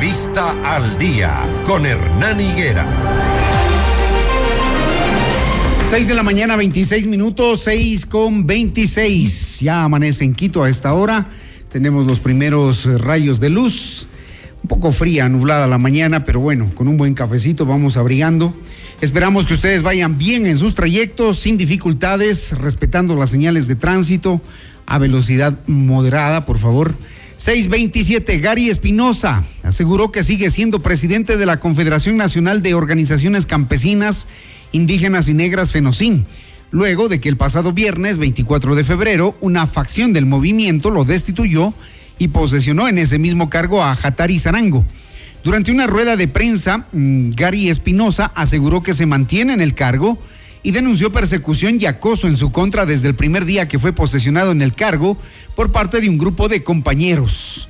Entrevista al día con Hernán Higuera. 6 de la mañana, 26 minutos, 6 con 26. Ya amanece en Quito a esta hora. Tenemos los primeros rayos de luz. Un poco fría, nublada la mañana, pero bueno, con un buen cafecito vamos abrigando. Esperamos que ustedes vayan bien en sus trayectos, sin dificultades, respetando las señales de tránsito a velocidad moderada, por favor. 627, Gary Espinosa aseguró que sigue siendo presidente de la Confederación Nacional de Organizaciones Campesinas, Indígenas y Negras FENOCIN, luego de que el pasado viernes 24 de febrero una facción del movimiento lo destituyó y posesionó en ese mismo cargo a Jatari Zarango. Durante una rueda de prensa, mm, Gary Espinosa aseguró que se mantiene en el cargo y denunció persecución y acoso en su contra desde el primer día que fue posesionado en el cargo por parte de un grupo de compañeros.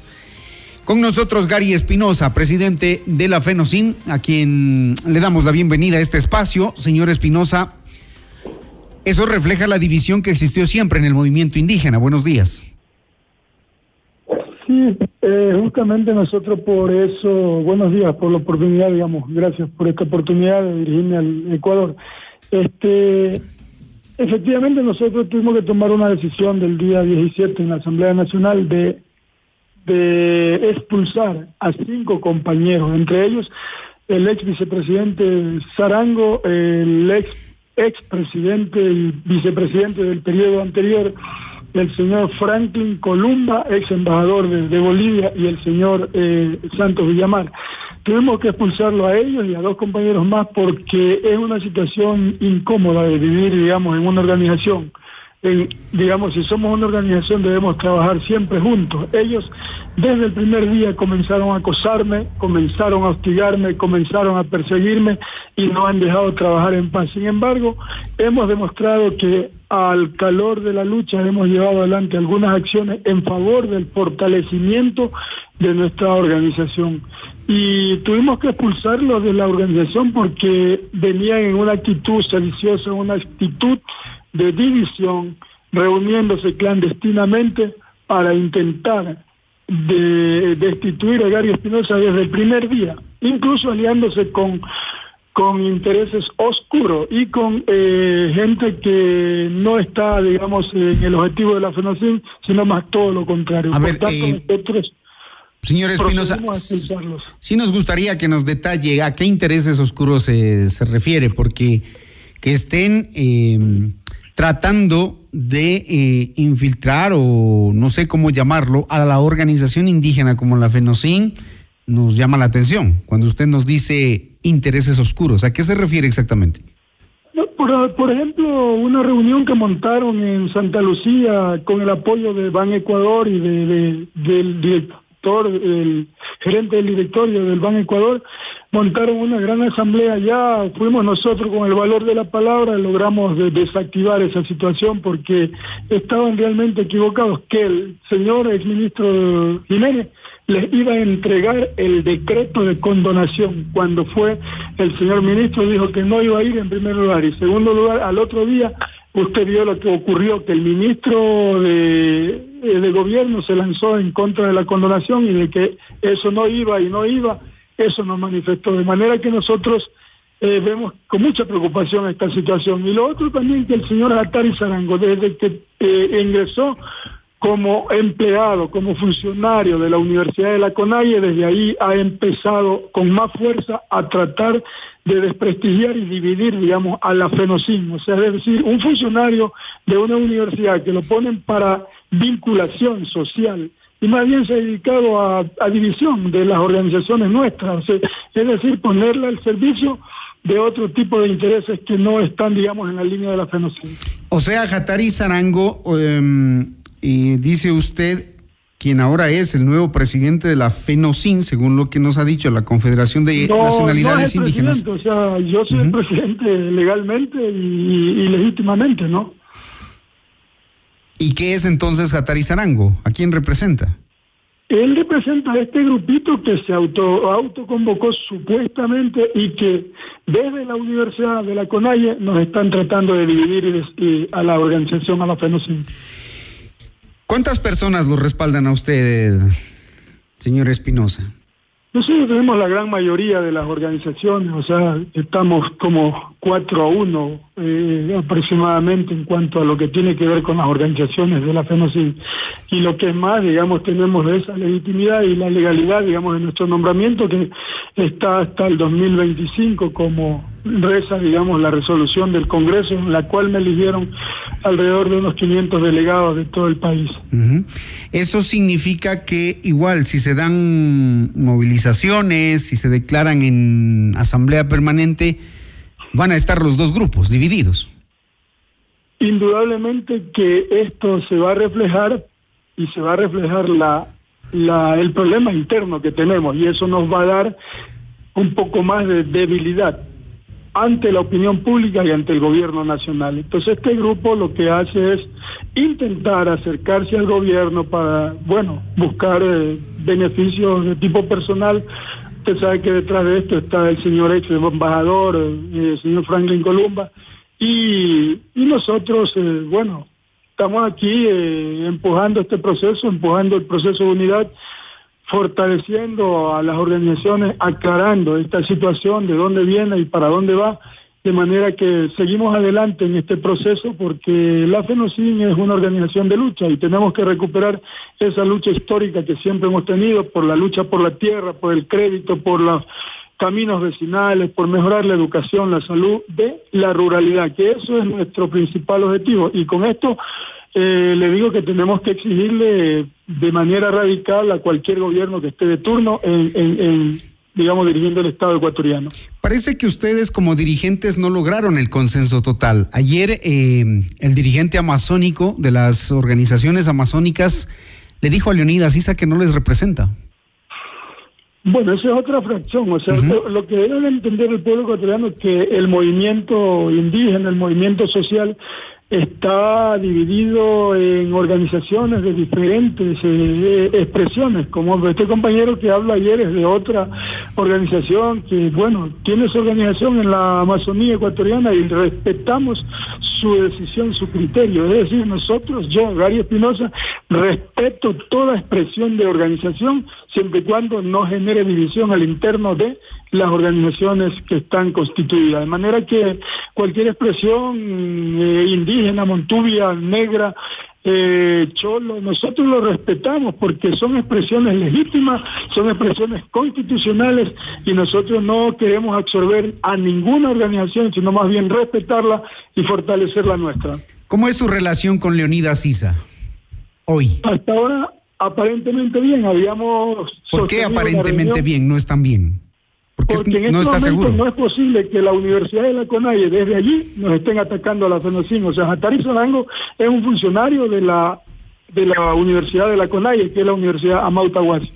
Con nosotros Gary Espinosa, presidente de la FENOCIN, a quien le damos la bienvenida a este espacio. Señor Espinosa, eso refleja la división que existió siempre en el movimiento indígena. Buenos días. Sí, eh, justamente nosotros por eso, buenos días por la oportunidad, digamos, gracias por esta oportunidad de dirigirme al Ecuador. Este, efectivamente nosotros tuvimos que tomar una decisión del día 17 en la Asamblea Nacional de, de expulsar a cinco compañeros, entre ellos el ex vicepresidente Zarango, el ex ex presidente y vicepresidente del periodo anterior, el señor Franklin Columba, ex embajador de, Bolivia, y el señor eh, Santos Villamar. Tuvimos que expulsarlo a ellos y a dos compañeros más porque es una situación incómoda de vivir, digamos, en una organización. digamos, si somos una organización debemos trabajar siempre juntos. Ellos desde el primer día comenzaron a acosarme, comenzaron a hostigarme, comenzaron a perseguirme y no han dejado trabajar en paz. Sin embargo, hemos demostrado que al calor de la lucha hemos llevado adelante algunas acciones en favor del fortalecimiento de nuestra organización. Y tuvimos que expulsarlos de la organización porque venían en una actitud sediciosa, una actitud de división, reuniéndose clandestinamente para intentar de destituir a Gary Espinosa desde el primer día, incluso aliándose con con intereses oscuros y con eh, gente que no está, digamos, en el objetivo de la FENACIN, sino más todo lo contrario. A Por tanto, eh, Señor Espinosa, sí nos gustaría que nos detalle a qué intereses oscuros se refiere, porque que estén em, tratando de eh, infiltrar o no sé cómo llamarlo a la organización indígena como la FENOCIN nos llama la atención. Cuando usted nos dice intereses oscuros. ¿A qué se refiere exactamente? Por, ejemplo, una reunión que montaron en Santa Lucía con el apoyo de Ban Ecuador y de, del director, el gerente del directorio del Ban Ecuador, montaron una gran asamblea ya, fuimos nosotros con el valor de la palabra, logramos desactivar esa situación porque estaban realmente equivocados, que el señor exministro Jiménez les iba a entregar el decreto de condonación. Cuando fue el señor ministro dijo que no iba a ir en primer lugar. Y segundo lugar al otro día usted vio lo que ocurrió que el ministro de, eh, gobierno se lanzó en contra de la condonación y de que eso no iba y no iba. Eso nos manifestó. De manera que nosotros eh, vemos con mucha preocupación esta situación. Y lo otro también que el señor Atari Zarango desde que eh, ingresó como empleado, como funcionario de la Universidad de la CONAIE, desde ahí ha empezado con más fuerza a tratar de desprestigiar y dividir, digamos, a la FENOCIN. O sea, es decir, un funcionario de una universidad que lo ponen para vinculación social y más bien se ha dedicado a, división de las organizaciones nuestras, es decir, ponerla al servicio de otro tipo de intereses que no están, digamos, en la línea de la FENOCIN. O sea, Jatari Zarango... Em, y dice usted, quien ahora es el nuevo presidente de la FENOCIN, según lo que nos ha dicho la Confederación de Nacionalidades Indígenas. O sea, yo soy el presidente legalmente y, legítimamente, ¿no? ¿Y qué es entonces Jatari Zarango? ¿A quién representa? Él representa a este grupito que se auto autoconvocó supuestamente y que desde la Universidad de la CONAIE nos están tratando de dividir a la organización, a la FENOCIN. ¿Cuántas personas lo respaldan a usted, señor Espinosa? Nosotros tenemos la gran mayoría de las organizaciones, o sea, estamos como 4 a 1 eh, aproximadamente en cuanto a lo que tiene que ver con las organizaciones de la FENOCIN. Y lo que es más, digamos, tenemos de esa legitimidad y la legalidad, digamos, de nuestro nombramiento que está hasta el 2025 como reza, digamos, la resolución del Congreso en la cual me eligieron alrededor de unos 500 delegados de todo el país. Eso significa que igual si se dan movilizaciones, si se declaran en asamblea permanente, van a estar los dos grupos divididos. Indudablemente que esto se va a reflejar y se va a reflejar la, la, el problema interno que tenemos y eso nos va a dar un poco más de debilidad ante la opinión pública y ante el gobierno nacional. Entonces este grupo lo que hace es intentar acercarse al gobierno para, bueno, buscar eh, beneficios de tipo personal. Usted sabe que detrás de esto está el señor ex embajador, eh, el señor Franklin Columba, y, y nosotros, eh, bueno, estamos aquí empujando este proceso, empujando el proceso de unidad fortaleciendo a las organizaciones, aclarando esta situación, de dónde viene y para dónde va, de manera que seguimos adelante en este proceso porque la FENOCIN es una organización de lucha y tenemos que recuperar esa lucha histórica que siempre hemos tenido por la lucha por la tierra, por el crédito, por los caminos vecinales, por mejorar la educación, la salud de la ruralidad, que eso es nuestro principal objetivo. Y con esto eh, le digo que tenemos que exigirle de manera radical a cualquier gobierno que esté de turno en, digamos, dirigiendo el Estado ecuatoriano. Parece que ustedes como dirigentes no lograron el consenso total. Ayer eh, el dirigente amazónico de las organizaciones amazónicas le dijo a Leonidas Isa que no les representa. Bueno, esa es otra fracción. O sea, lo que debe entender el pueblo ecuatoriano es que el movimiento indígena, el movimiento social, está dividido en organizaciones de diferentes eh, expresiones, como este compañero que habla ayer es de otra organización que, bueno, tiene su organización en la Amazonía ecuatoriana y respetamos su decisión, su criterio. Es decir, nosotros, yo, Gary Espinosa, respeto toda expresión de organización siempre y cuando no genere división al interno de las organizaciones que están constituidas. De manera que cualquier expresión eh, indígena, montubia, negra, eh, cholo, nosotros lo respetamos porque son expresiones legítimas, son expresiones constitucionales y nosotros no queremos absorber a ninguna organización, sino más bien respetarla y fortalecer la nuestra. ¿Cómo es su relación con Leonidas Isa hoy? Hasta ahora, aparentemente bien, habíamos... ¿Por qué aparentemente bien? No están bien. Porque, en no este momento no es posible que la Universidad de la CONAIE desde allí nos estén atacando a la FENOCIN. O sea, Jatari Solango es un funcionario de la de la Universidad de la CONAIE, que es la Universidad Amautahuasi.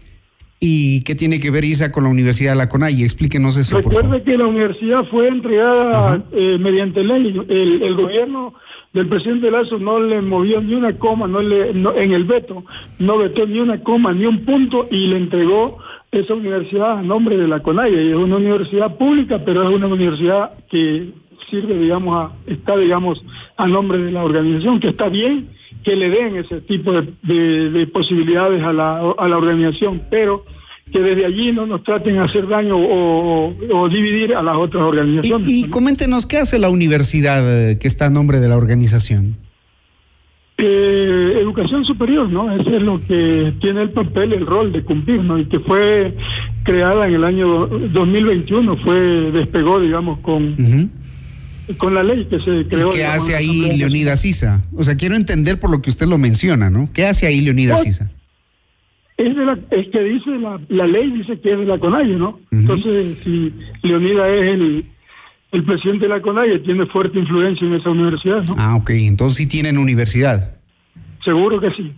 ¿Y qué tiene que ver ISA con la Universidad de la CONAIE? Explíquenos eso. Recuerde que la universidad fue entregada eh, mediante ley. El, el, gobierno del presidente Lazo no le movió ni una coma, no le en el veto, no vetó ni una coma, ni un punto y le entregó esa universidad a nombre de la CONAIE, es una universidad pública, pero es una universidad que sirve, digamos, a, está, digamos, a nombre de la organización, que está bien que le den ese tipo de, posibilidades a la, a la organización, pero que desde allí no nos traten de hacer daño o, dividir a las otras organizaciones. y coméntenos, ¿qué hace la universidad eh, que está a nombre de la organización? Educación superior, ¿no? Ese es lo que tiene el papel, el rol de cumplir, ¿no? Y que fue creada en el año 2021, fue, despegó, digamos, con, con la ley que se creó. ¿Y ¿Qué hace ahí Leonidas Isa? O sea, quiero entender por lo que usted lo menciona, ¿no? ¿Qué hace ahí Leonidas pues, Isa? Es, de la, es que dice, la, la ley dice que es de la CONAIE, ¿no? Entonces, si Leonidas es el el presidente de la CONAIE tiene fuerte influencia en esa universidad, ¿no? Ah, ok, entonces sí tienen universidad. Seguro que sí.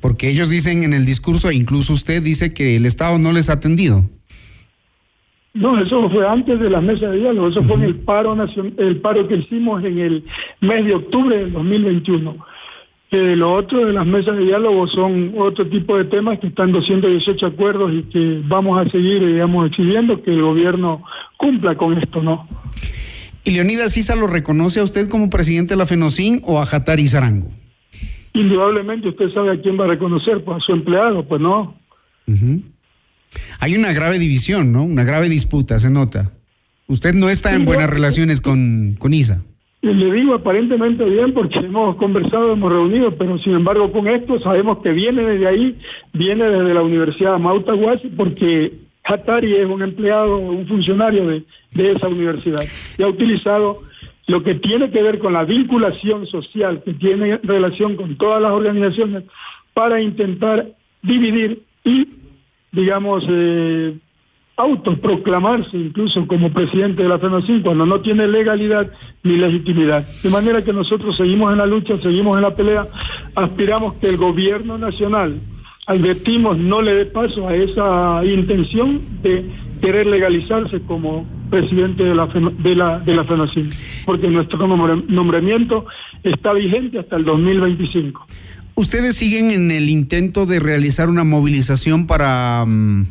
Porque ellos dicen en el discurso, e incluso usted dice que el Estado no les ha atendido. No, eso fue antes de la mesa de diálogo, eso fue en el paro nacional, el paro que hicimos en el mes de octubre del 2021. Eh, lo otro de las mesas de diálogo son otro tipo de temas que están 218 acuerdos y que vamos a seguir, digamos, exigiendo que el gobierno cumpla con esto, ¿no? ¿Y Leonidas Sisa lo reconoce a usted como presidente de la FENOCIN o a Jatari Zarango? Indudablemente usted sabe a quién va a reconocer, pues a su empleado, pues no. Hay una grave división, ¿no? Una grave disputa, se nota. Usted no está en buenas relaciones con, con Isa. Le digo aparentemente bien porque hemos conversado, hemos reunido, pero sin embargo con esto sabemos que viene desde ahí, viene desde la Universidad Mautahuasi porque Hatari es un empleado, un funcionario de, de esa universidad y ha utilizado lo que tiene que ver con la vinculación social que tiene relación con todas las organizaciones para intentar dividir y, digamos, eh, autoproclamarse incluso como presidente de la FENOCIN cuando no tiene legalidad ni legitimidad. De manera que nosotros seguimos en la lucha, seguimos en la pelea, aspiramos que el gobierno nacional, advertimos, no le dé paso a esa intención de querer legalizarse como presidente de la, de la, de la porque nuestro nombramiento está vigente hasta el 2025. ¿Ustedes siguen en el intento de realizar una movilización para mm,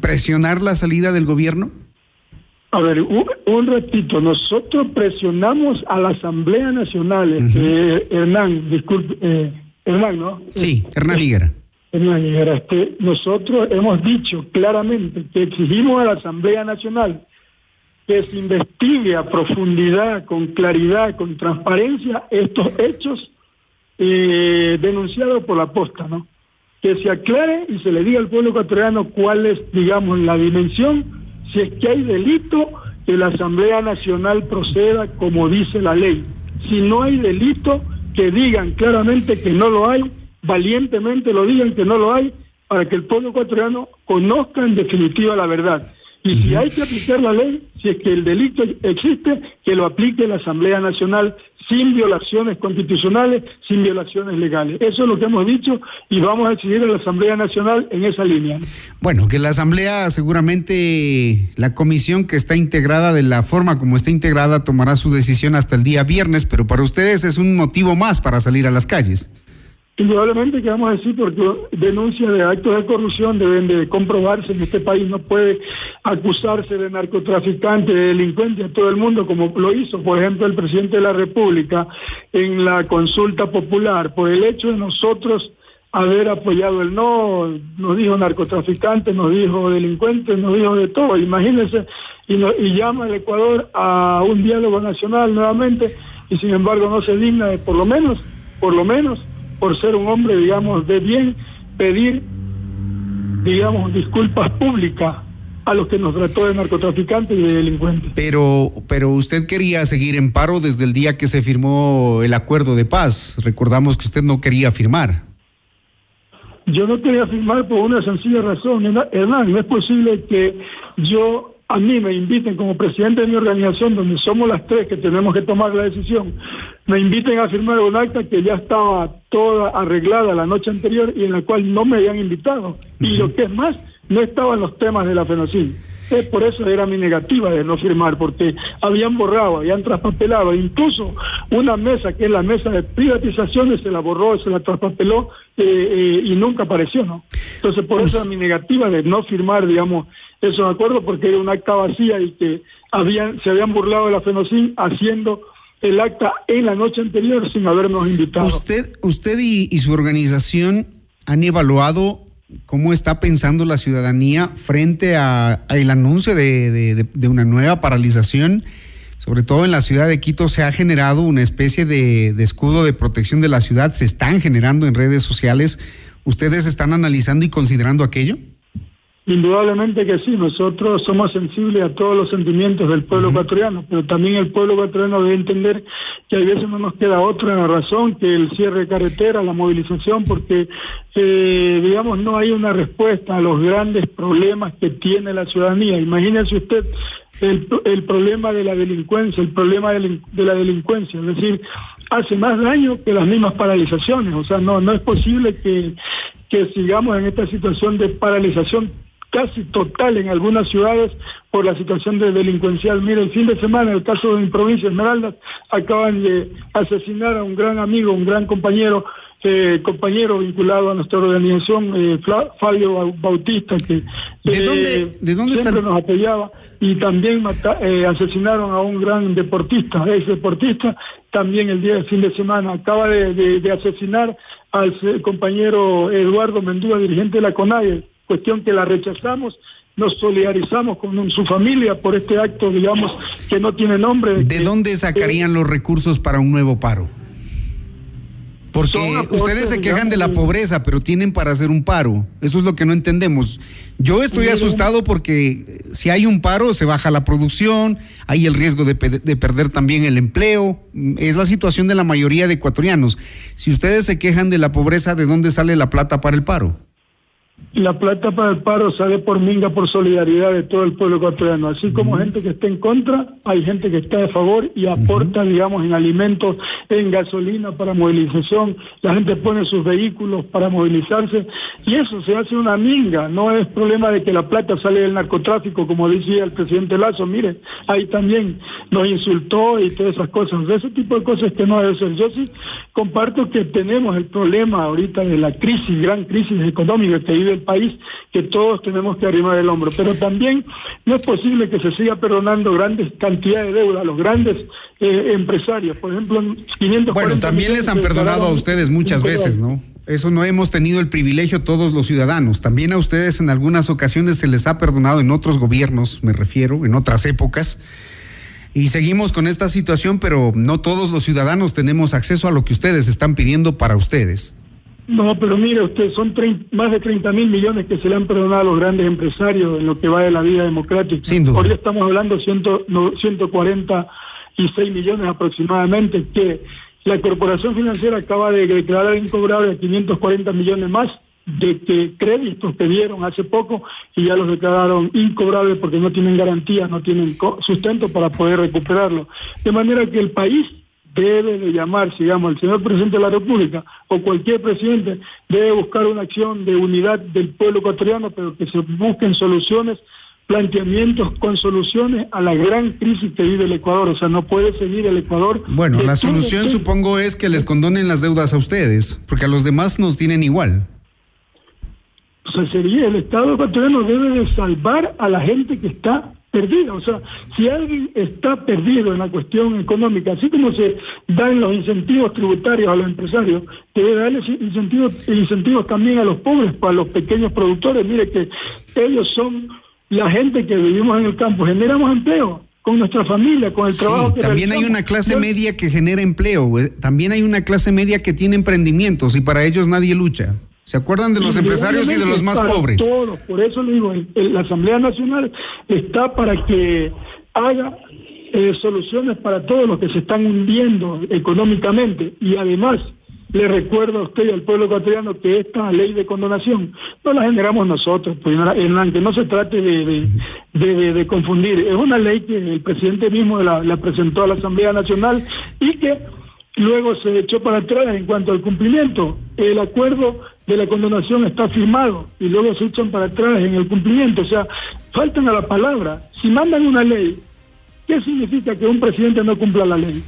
presionar la salida del gobierno? A ver, un, ratito, nosotros presionamos a la Asamblea Nacional, este, Hernán, disculpe, eh, Hernán, ¿no? Sí, Hernán Higuera. Hernán Higuera, este, nosotros hemos dicho claramente que exigimos a la Asamblea Nacional que se investigue a profundidad, con claridad, con transparencia estos hechos eh, denunciado por la posta, ¿no? Que se aclare y se le diga al pueblo ecuatoriano cuál es, digamos, la dimensión, si es que hay delito, que la Asamblea Nacional proceda como dice la ley. Si no hay delito, que digan claramente que no lo hay, valientemente lo digan que no lo hay, para que el pueblo ecuatoriano conozca en definitiva la verdad. Y si hay que aplicar la ley, si es que el delito existe, que lo aplique la Asamblea Nacional sin violaciones constitucionales, sin violaciones legales. Eso es lo que hemos dicho y vamos a exigir a la Asamblea Nacional en esa línea. Bueno, que la Asamblea seguramente, la comisión que está integrada de la forma como está integrada, tomará su decisión hasta el día viernes, pero para ustedes es un motivo más para salir a las calles. Indudablemente que vamos a decir porque denuncias de actos de corrupción deben de comprobarse. En este país no puede acusarse de narcotraficante, de delincuente a todo el mundo como lo hizo, por ejemplo, el presidente de la República en la consulta popular. Por el hecho de nosotros haber apoyado el no, nos dijo narcotraficante, nos dijo delincuente, nos dijo de todo. Imagínense, y, y llama al Ecuador a un diálogo nacional nuevamente y sin embargo no se digna de por lo menos, por lo menos por ser un hombre, digamos, de bien, pedir, digamos, disculpas públicas a los que nos trató de narcotraficantes y de delincuentes. Pero, pero usted quería seguir en paro desde el día que se firmó el acuerdo de paz. Recordamos que usted no quería firmar. Yo no quería firmar por una sencilla razón, Hernán. No es posible que yo a mí me inviten como presidente de mi organización, donde somos las tres que tenemos que tomar la decisión, me inviten a firmar un acta que ya estaba toda arreglada la noche anterior y en la cual no me habían invitado. Y lo que es más, no estaban los temas de la FENOCIN. Es por eso era mi negativa de no firmar, porque habían borrado, habían traspapelado, incluso una mesa que es la mesa de privatizaciones se la borró, se la traspapeló eh, eh, y nunca apareció, ¿no? Entonces por eso era mi negativa de no firmar, digamos, esos acuerdos, porque era un acta vacía y que habían, se habían burlado de la FENOCIN haciendo el acta en la noche anterior sin habernos invitado. ¿Usted, usted y su organización han evaluado cómo está pensando la ciudadanía frente a, el anuncio de, una nueva paralización. Sobre todo en la ciudad de Quito se ha generado una especie de, escudo de protección de la ciudad, se están generando en redes sociales. ¿Ustedes están analizando y considerando aquello? Indudablemente que sí, nosotros somos sensibles a todos los sentimientos del pueblo ecuatoriano, pero también el pueblo ecuatoriano debe entender que a veces no nos queda otra razón que el cierre de carretera, la movilización, porque, eh, digamos, no hay una respuesta a los grandes problemas que tiene la ciudadanía. Imagínese usted el, el problema de la delincuencia, el problema de, la delincuencia, es decir, hace más daño que las mismas paralizaciones, o sea, no, no es posible que, que sigamos en esta situación de paralización casi total en algunas ciudades por la situación de delincuencial. Mire, el fin de semana, en el caso de mi provincia, Esmeraldas, acaban de asesinar a un gran amigo, un gran compañero, eh, compañero vinculado a nuestra organización, eh, Fabio Bautista, que ¿De dónde, siempre nos apoyaba, y también eh, asesinaron a un gran deportista, ex deportista, también el día del fin de semana. Acaba de, asesinar al compañero Eduardo Mendúa, dirigente de la CONAIE, cuestión que la rechazamos, nos solidarizamos con su familia por este acto, digamos, que no tiene nombre. ¿De, dónde sacarían los recursos para un nuevo paro? Porque ustedes se quejan de la pobreza, pero tienen para hacer un paro. Eso es lo que no entendemos. Yo estoy asustado porque si hay un paro, se baja la producción, hay el riesgo de, de, perder también el empleo. Es la situación de la mayoría de ecuatorianos. Si ustedes se quejan de la pobreza, ¿de dónde sale la plata para el paro? La plata para el paro sale por minga, por solidaridad de todo el pueblo ecuatoriano. Así como gente que está en contra, hay gente que está a favor y aporta, digamos, en alimentos, en gasolina para movilización. La gente pone sus vehículos para movilizarse y eso se hace una minga. No es problema de que la plata sale del narcotráfico, como decía el presidente Lazo. Mire, ahí también nos insultó y todas esas cosas. De ese tipo de cosas que no debe ser. Yo sí comparto que tenemos el problema ahorita de la crisis, gran crisis económica que vive el país que todos tenemos que arrimar el hombro. Pero también no es posible que se siga perdonando grandes cantidades de deuda a los grandes eh, empresarios. Por ejemplo, 500 Bueno, también les han perdonado a ustedes muchas veces, ¿no? Eso no hemos tenido el privilegio todos los ciudadanos. También a ustedes en algunas ocasiones se les ha perdonado en otros gobiernos, me refiero, en otras épocas. Y seguimos con esta situación, pero no todos los ciudadanos tenemos acceso a lo que ustedes están pidiendo para ustedes. No, pero mire usted, son más de 30 mil millones que se le han perdonado a los grandes empresarios en lo que va de la vida democrática. Sin duda. Hoy estamos hablando de 146 millones aproximadamente que la corporación financiera acaba de declarar incobrable 540 millones más de que créditos que dieron hace poco y ya los declararon incobrables porque no tienen garantía, no tienen sustento para poder recuperarlo. De manera que el país debe de llamar, digamos, el señor presidente de la República o cualquier presidente debe buscar una acción de unidad del pueblo ecuatoriano, pero que se busquen soluciones, planteamientos con soluciones a la gran crisis que vive el Ecuador. O sea, no puede seguir el Ecuador. Bueno, la solución supongo es que les condonen las deudas a ustedes, porque a los demás nos tienen igual. O sea, sería el Estado ecuatoriano debe de salvar a la gente que está perdida. O sea, si alguien está perdido en la cuestión económica, así como se dan los incentivos tributarios a los empresarios, debe darles incentivos, incentivos también a los pobres, para los pequeños productores. Mire que ellos son la gente que vivimos en el campo, generamos empleo con nuestra familia, con el trabajo. también hay una clase media que genera empleo, eh, también hay una clase media que tiene emprendimientos y para ellos nadie lucha. ¿Se acuerdan de los empresarios y de los más pobres? Todos, por eso le digo, la Asamblea Nacional está para que haga eh, soluciones para todos los que se están hundiendo económicamente y además le recuerdo a usted y al pueblo ecuatoriano que esta ley de condonación no la generamos nosotros, pues que no se trate de, de, confundir. Es una ley que el presidente mismo la, la presentó a la Asamblea Nacional y que luego se echó para atrás en cuanto al cumplimiento. El acuerdo de la condonación está firmado y luego se echan para atrás en el cumplimiento. O sea, faltan a la palabra. Si mandan una ley, ¿qué significa que un presidente no cumpla la ley?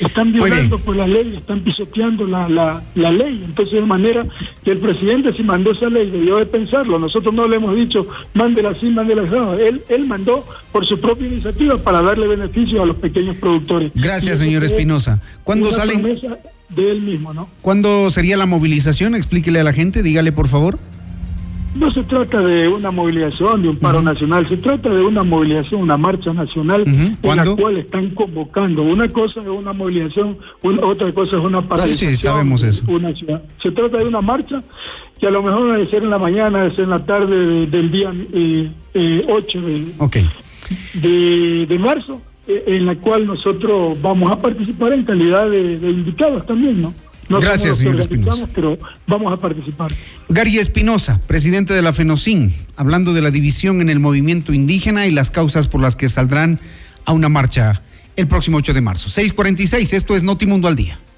Están violando por la ley, están pisoteando la, la, la, ley. Entonces, de manera que el presidente, si mandó esa ley, debió de pensarlo. Nosotros no le hemos dicho, mándela así, mándela así. él, él mandó por su propia iniciativa para darle beneficio a los pequeños productores. Gracias, señor Espinosa. ¿Cuándo salen? De él mismo, ¿no? ¿Cuándo sería la movilización? Explíquele a la gente, dígale por favor. No se trata de una movilización, de un paro nacional, se trata de una movilización, una marcha nacional en la cual están convocando. Una cosa es una movilización, otra cosa es una paralización. Sí, sí, sabemos eso. Una ciudad. Se trata de una marcha que a lo mejor debe ser en la mañana, debe ser en la tarde del día eh, eh, 8 de, de marzo en la cual nosotros vamos a participar en calidad de, invitados también, ¿no? Gracias, señor Espinosa. Pero vamos a participar. Gary Espinosa, presidente de la FENOCIN, hablando de la división en el movimiento indígena y las causas por las que saldrán a una marcha el próximo 8 de marzo. 646, esto es Notimundo al Día.